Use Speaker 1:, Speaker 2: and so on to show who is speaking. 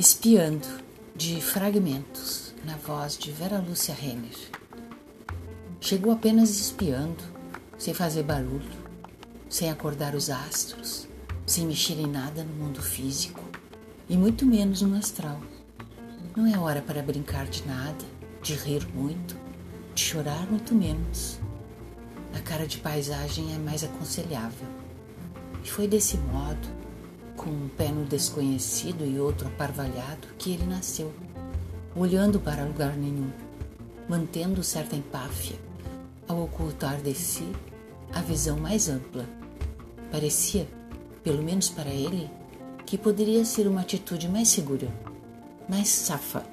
Speaker 1: Espiando, de fragmentos, na voz de Vera Lúcia Renner. Chegou apenas espiando, sem fazer barulho, sem acordar os astros, sem mexer em nada no mundo físico e muito menos no astral. Não é hora para brincar de nada, de rir muito, de chorar muito menos. A cara de paisagem é mais aconselhável. E foi desse modo com um pé no desconhecido e outro aparvalhado, que ele nasceu, olhando para lugar nenhum, mantendo certa empáfia, ao ocultar de si a visão mais ampla. Parecia, pelo menos para ele, que poderia ser uma atitude mais segura, mais safa